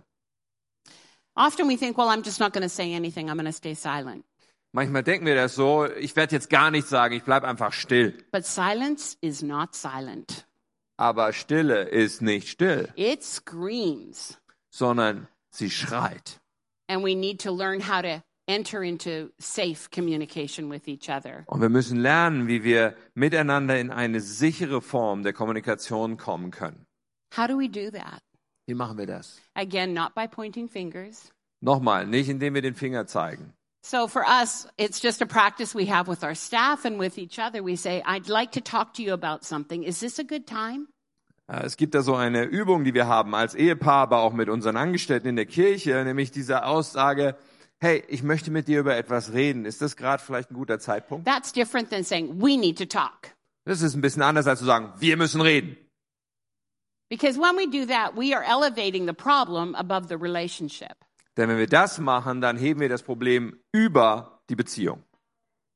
Often we think, well, I'm just not going to say anything. I'm going to stay silent. Manchmal denken wir das so, ich werde jetzt gar nichts sagen, ich bleib einfach still. But silence is not silent. Aber Stille ist nicht still, It screams. sondern sie schreit. And we need to learn how to enter into safe communication with each other. Und wir müssen lernen, wie wir miteinander in eine sichere Form der Kommunikation kommen können. How do we do that? Wie machen wir das? Again, not by pointing fingers. Nochmal, nicht indem wir den Finger zeigen. So for us, it's just a practice we have with our staff and with each other. We say, I'd like to talk to you about something. Is this a good time? Äh, Es gibt da so eine Übung, die wir haben als Ehepaar, aber auch mit unseren Angestellten in der Kirche, nämlich diese Aussage, hey, ich möchte mit dir über etwas reden. Ist das gerade vielleicht ein guter Zeitpunkt? That's different than saying, we need to talk. Das ist ein bisschen anders als zu sagen, wir müssen reden. Because when we do that, we are elevating the problem above the relationship. Denn wenn wir das machen, dann heben wir das Problem über die Beziehung.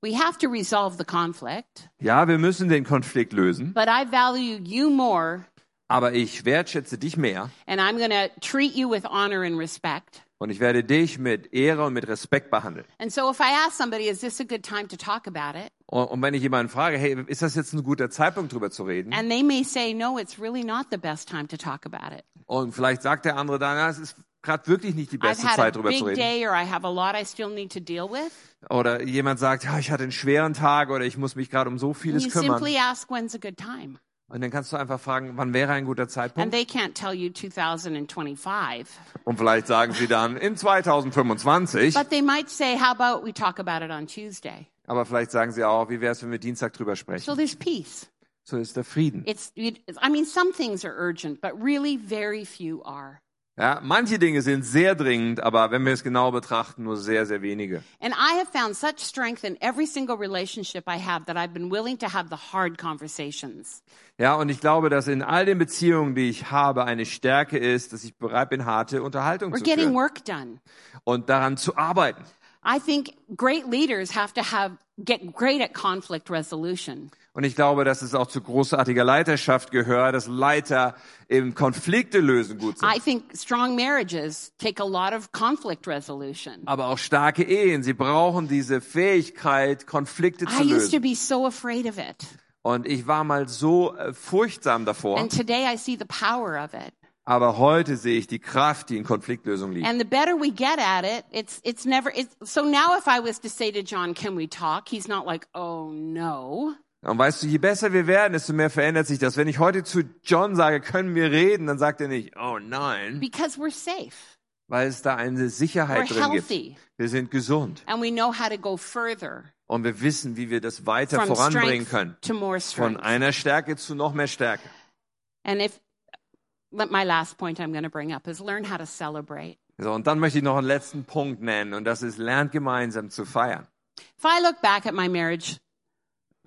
We have to resolve the conflict, Ja, wir müssen den Konflikt lösen, but I value you more aber ich wertschätze dich mehr and I'm going to treat you with honor and respect. und ich werde dich mit Ehre und mit Respekt behandeln. And so if I ask somebody, is this a good time to talk about it? Und, und wenn ich jemanden frage, hey, ist das jetzt ein guter Zeitpunkt drüber zu reden? And they may say, no, it's really not the best time to talk about it. Und vielleicht sagt der andere dann, ja, es ist gerade wirklich nicht die beste Zeit drüber zu reden. Oder jemand sagt, ja, ich hatte einen schweren Tag oder ich muss mich gerade um so vieles kümmern. ask, Und dann kannst du einfach fragen, wann wäre ein guter And Zeitpunkt? they can't tell you 2025. Und vielleicht sagen sie dann in 2025. But they might say, how about we talk about it on Tuesday? Aber vielleicht sagen sie auch, wie wäre es, wenn wir Dienstag drüber So sprechen? there's peace. So ist der Frieden. It's, it, I mean, some things are urgent, but really very few are. Ja, manche Dinge sind sehr dringend, aber wenn wir es genau betrachten, nur sehr, sehr wenige. And I have found such strength in every single relationship I have that I've been willing to have the hard conversations. Ja, und ich glaube, dass in all den Beziehungen, die ich habe, eine Stärke ist, dass ich bereit bin, harte Unterhaltung We're zu getting führen work done. und daran zu arbeiten. I think great leaders have to have get great at conflict resolution. Und ich glaube, dass es auch zu großartiger Leiterschaft gehört, dass Leiter eben Konflikte lösen gut sind. I think strong marriages take a lot of conflict resolution. Aber auch starke Ehen, sie brauchen diese Fähigkeit, Konflikte zu I used to lösen. be so afraid of it. Und ich war mal so äh, furchtsam davor, And today I see the power of it. Aber heute sehe ich die Kraft, die in Konfliktlösung liegt. And the better we get at it, it's it's never it's so now if I was to say to John, can we talk? He's not like, "Oh no." Und weißt du, je besser wir werden, desto mehr verändert sich das. Wenn ich heute zu John sage, können wir reden, dann sagt er nicht, oh nein, Because we're safe. weil es da eine Sicherheit We're drin gibt. healthy. Wir sind gesund And we know how to go further und wir wissen, wie wir das weiter from voranbringen können. to more Von einer Stärke zu noch mehr Stärke. And if my last point I'm going to bring up is learn how to celebrate. So, und dann möchte ich noch einen letzten Punkt nennen und das ist, lernt gemeinsam zu feiern. If I look back at my marriage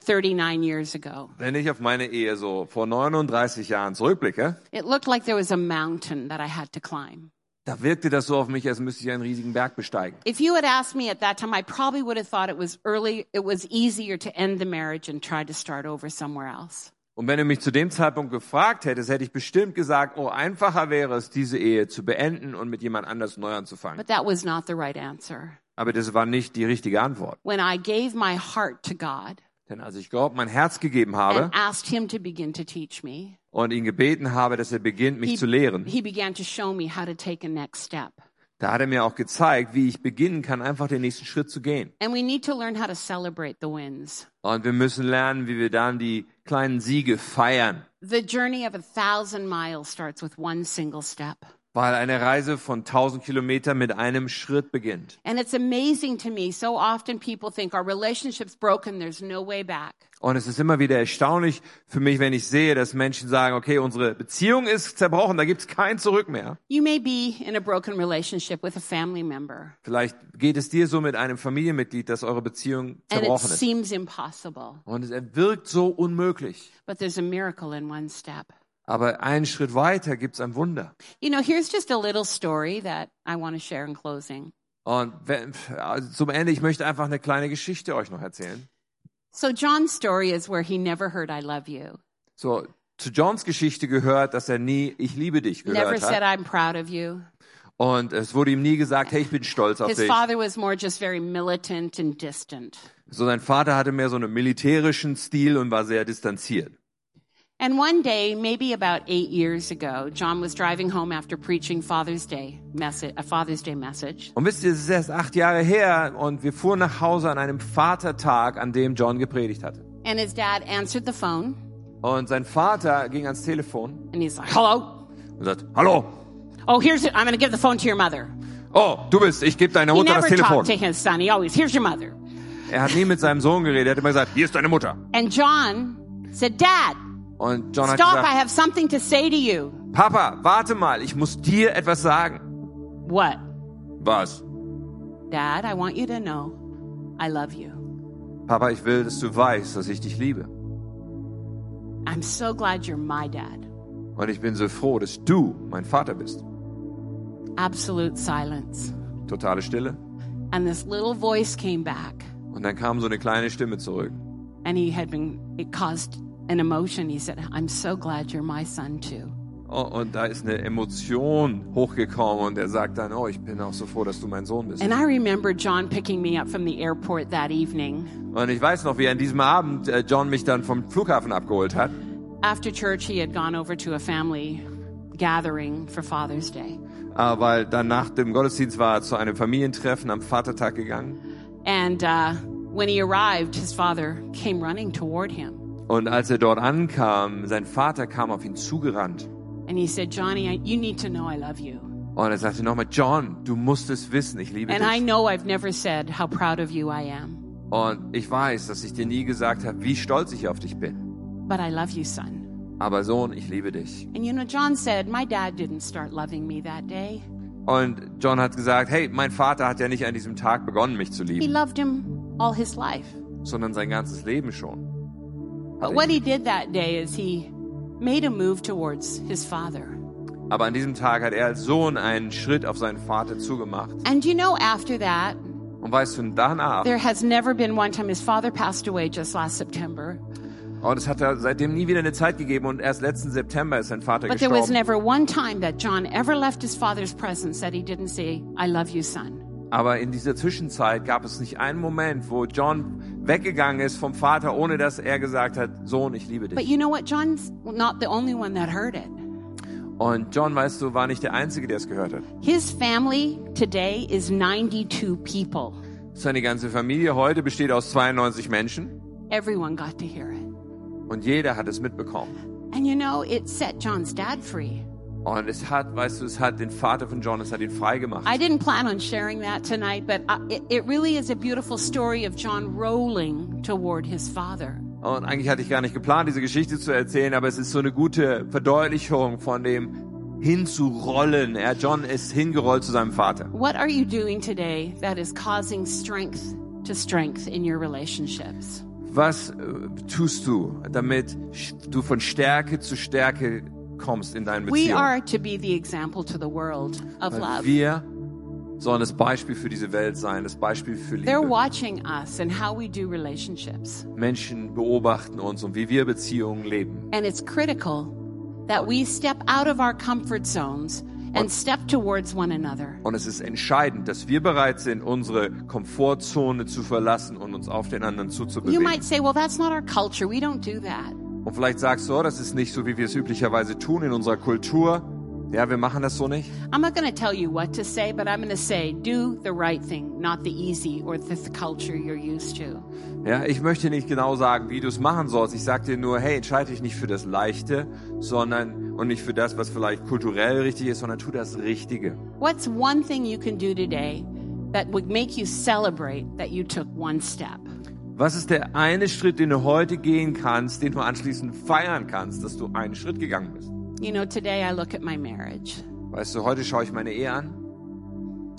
39 years ago, Wenn ich auf meine Ehe so vor 39 Jahren zurückblicke, it looked like there was a mountain that I had to climb. da wirkte das so auf mich, als müsste ich einen riesigen Berg besteigen. If you had asked me at that time, I probably would have thought it was early, it was easier to end the marriage and try to start over somewhere else. Und wenn du mich zu dem Zeitpunkt gefragt hättest, hätte ich bestimmt gesagt, oh, einfacher wäre es, diese Ehe zu beenden und mit jemand anders neu anzufangen. But that was not the right answer. Aber das war nicht die richtige Antwort. When I gave my heart to God Denn als ich Gott mein Herz gegeben habe and asked Him to begin to teach me, und ihn gebeten habe, dass er beginnt, mich he, zu lehren, he began to show me how to take a next step. da hat er mir auch gezeigt, wie ich beginnen kann, einfach den nächsten Schritt zu gehen. And we need to learn how to celebrate the wins. Und wir müssen lernen, wie wir dann die kleinen Siege feiern. The journey of a thousand miles starts with one single step. Weil eine Reise von 1000 Kilometern mit einem Schritt beginnt. And it's amazing to me. So often people think our relationship's broken, there's no way back. Und es ist immer wieder erstaunlich für mich, wenn ich sehe, dass Menschen sagen, okay, unsere Beziehung ist zerbrochen, da gibt's kein Zurück mehr. You may be in a broken relationship with a family member, Vielleicht geht es dir so mit einem Familienmitglied, dass eure Beziehung and it zerbrochen ist. seems impossible. Und es wirkt so unmöglich. But there's a miracle in one step. Aber einen Schritt weiter gibt's ein Wunder. You know, here's just a little story that I want to share in closing. Und wenn, also zum Ende, ich möchte einfach eine kleine Geschichte euch noch erzählen. So John's story is where he never heard I love you. So, zu Johns Geschichte gehört, dass er nie Ich liebe dich Never gehört said hat. I'm proud of you. Und es wurde ihm nie gesagt, hey, ich bin stolz auf His dich. father was more just very militant and distant. So, sein Vater hatte mehr so einen militärischen Stil und war sehr distanziert. And one day, maybe about eight years ago, John was driving home after preaching Father's Day message, a Father's Day message. Und wisst ihr, es ist erst acht Jahre her und wir fuhren nach Hause an einem Vatertag, an dem John gepredigt hatte. And his dad answered the phone Und sein Vater ging ans Telefon and he's like, hello? und sagt, hallo, Oh, here's it. I'm going to give the phone to your mother. oh, du bist, ich gebe deiner He Mutter das never Telefon. talked to his son. He always, here's your mother. Er hat nie mit seinem Sohn geredet, er hat immer gesagt, hier ist deine Mutter. And John said, Dad, Und John hat stop. I gesagt, have something to say to you. Papa, warte mal, ich muss dir etwas sagen. What? Was? Dad, I want you to know I love you. Papa, ich will, dass du weißt, dass ich dich liebe. I'm so glad you're my dad. Und ich bin so froh, dass du mein Vater bist. Absolute silence. Totale Stille. And this little voice came back. Und dann kam so eine kleine Stimme zurück. And he had been, it caused an emotion. He said, I'm so glad you're my son too. Oh, und da ist eine Emotion hochgekommen und er sagt dann, oh, ich bin auch so froh, dass du mein Sohn bist. And I remember John picking me up from the airport that evening. Und ich weiß noch, wie an diesem Abend äh, John mich dann vom Flughafen abgeholt hat. After church, he had gone over to a family gathering for Father's Day. Äh, weil dann nach dem Gottesdienst war er zu einem Familientreffen am Vatertag gegangen. And uh, when he arrived, his father came running toward him. Und als er dort ankam, sein Vater kam auf ihn zugerannt. And he said, Johnny, you need to know I love you. Und er sagte nochmal, John, du musst es wissen, ich liebe And I dich. know I've never said how proud of you I am, Und ich weiß, dass ich dir nie gesagt habe, wie stolz ich auf dich bin. but I love you, son. Aber Sohn, ich liebe dich. And you know, John said, My dad didn't start loving me that day. Und John hat gesagt, hey, mein Vater hat ja nicht an diesem Tag begonnen, mich zu He lieben, loved him all his life. sondern sein ganzes Leben schon. But what he did that day is he made a move towards his father. Aber an diesem Tag hat er als Sohn einen Schritt auf seinen Vater zugemacht. And you know, after that, Und weißt du, danach, there has never been one time his father passed away just last September, und es hat seitdem nie wieder eine Zeit gegeben und erst letzten September ist sein Vater but there was gestorben. never one time that John ever left his father's presence that he didn't say, I love you, son. Aber in dieser Zwischenzeit gab es nicht einen Moment, wo John weggegangen ist vom Vater, ohne dass er gesagt hat, Sohn, ich liebe But dich. you know what? John's not the only one that heard it. Und John, weißt du, war nicht der Einzige, der es gehört hat. His family today is 92 people. Seine ganze Familie heute besteht aus 92 Menschen Everyone got to hear it. und jeder hat es mitbekommen. And you know, it set John's dad free. Und es hat, weißt du, es hat den Vater von John, es hat ihn frei gemacht. I didn't plan on sharing that tonight, but it, it really is a beautiful story of John rolling toward his father. Und eigentlich hatte ich gar nicht geplant, diese Geschichte zu erzählen, aber es ist so eine gute Verdeutlichung von dem hinzurollen. Er, John ist hingerollt zu seinem Vater. What are you doing today that is causing strength to strength in your relationships? Was äh, tust du, damit du von Stärke zu Stärke kommst in deinen We Beziehungen? are to be the example to the world of love. wir sollen das Beispiel für diese Welt sein, das Beispiel für They're Liebe. watching us and how we do relationships. Menschen beobachten uns und wie wir Beziehungen leben. And it's critical that we step out of our comfort zones and step towards one another. Und es ist entscheidend, dass wir bereit sind, unsere Komfortzone zu verlassen und uns auf den anderen You zuzubewegen. might say, well, that's not our culture. We don't do that. Und vielleicht sagst du, oh, das ist nicht so, wie wir es üblicherweise tun in unserer Kultur. Ja, wir machen das so nicht. I'm not going to tell you what to say, but I'm going to say, do the right thing, not the easy or the, the culture you're used to. Ja, ich möchte nicht genau sagen, wie du es machen sollst. Ich sag dir nur, hey, entscheide dich nicht für das Leichte, sondern und nicht für das, was vielleicht kulturell richtig ist, sondern tu das Richtige. What's one thing you can do today that would make you celebrate that you took one step? Was ist der eine Schritt, den du heute gehen kannst, den du anschließend feiern kannst, dass du einen Schritt gegangen bist? You know, today I look at my marriage. Weißt du, heute schaue ich meine Ehe an.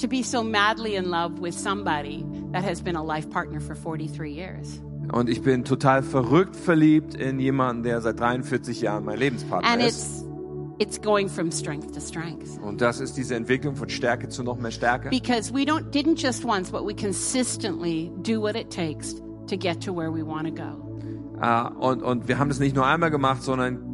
To be so madly in love with somebody that has been a life partner for 43 years. Und ich bin total verrückt verliebt in jemanden, der seit 43 Jahren mein Lebenspartner And ist. it's it's going from strength to strength. Und das ist diese Entwicklung von Stärke zu noch mehr Stärke. Because we don't didn't just once, but we consistently do what it takes to get to where we want to go. Äh, und, und wir haben das nicht nur einmal gemacht, sondern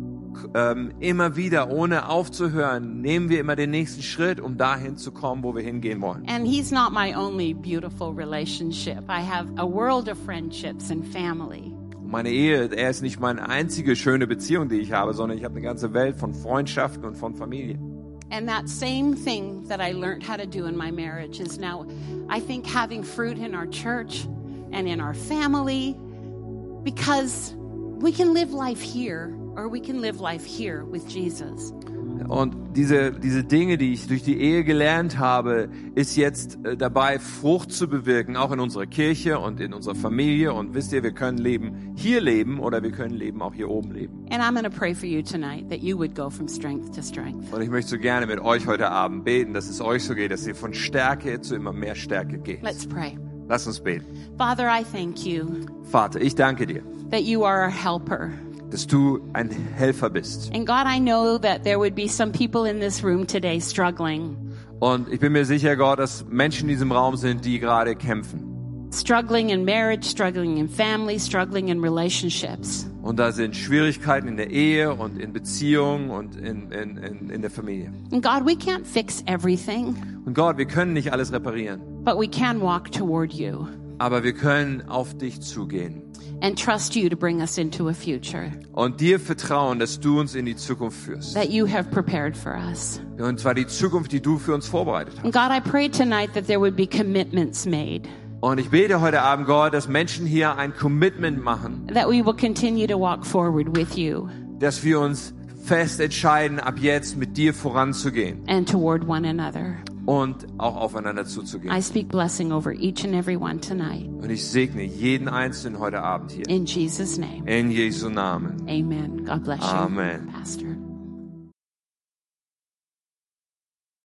ähm, immer wieder, ohne aufzuhören, nehmen wir immer den nächsten Schritt, um dahin zu kommen, wo wir hingehen wollen. And he's not my only beautiful relationship. I have a world of friendships and family. Meine Ehe, er ist nicht meine einzige schöne Beziehung, die ich habe, sondern ich habe eine ganze Welt von Freundschaften und von Familie. And that same thing that I learned how to do in my marriage is now, I think, having fruit in our church and in our family because we can live life here or we can live life here with Jesus. Und diese, diese Dinge, die ich durch die Ehe gelernt habe, ist jetzt äh, dabei, Frucht zu bewirken, auch in unserer Kirche und in unserer Familie. Und wisst ihr, wir können Leben hier leben oder wir können Leben auch hier oben leben. And I'm going to pray for you tonight that you would go from strength to strength. Und ich möchte so gerne mit euch heute Abend beten, dass es euch so geht, dass ihr von Stärke zu immer mehr Stärke geht. Let's pray. Lass uns beten. Father, I thank you Vater, ich danke dir, that you are a helper. dass du ein Helfer bist. And God, I know that there would be some people in this room today struggling, Und ich bin mir sicher, Gott, dass Menschen in diesem Raum sind, die gerade kämpfen. struggling in marriage, struggling in family, struggling in relationships. Und da sind Schwierigkeiten in der Ehe und in Beziehungen und in, in, in, in der Familie. And God, we can't fix everything, Und Gott, wir können nicht alles reparieren, but we can walk toward you aber wir können auf dich zugehen and trust you to bring us into a future und dir vertrauen, dass du uns in die Zukunft führst. that you have prepared for us. Und zwar die Zukunft, die du für uns vorbereitet hast. And God, I pray tonight that there would be commitments made, Und ich bete heute Abend, Gott, dass Menschen hier ein Commitment machen, that we will continue to walk forward with you dass wir uns fest entscheiden, ab jetzt mit dir voranzugehen and toward one another. und auch aufeinander zuzugehen. I speak blessing over each and every one tonight. Und ich segne jeden Einzelnen heute Abend hier. In Jesus' name, In Jesu Namen. amen. God bless you, Amen. Pastor.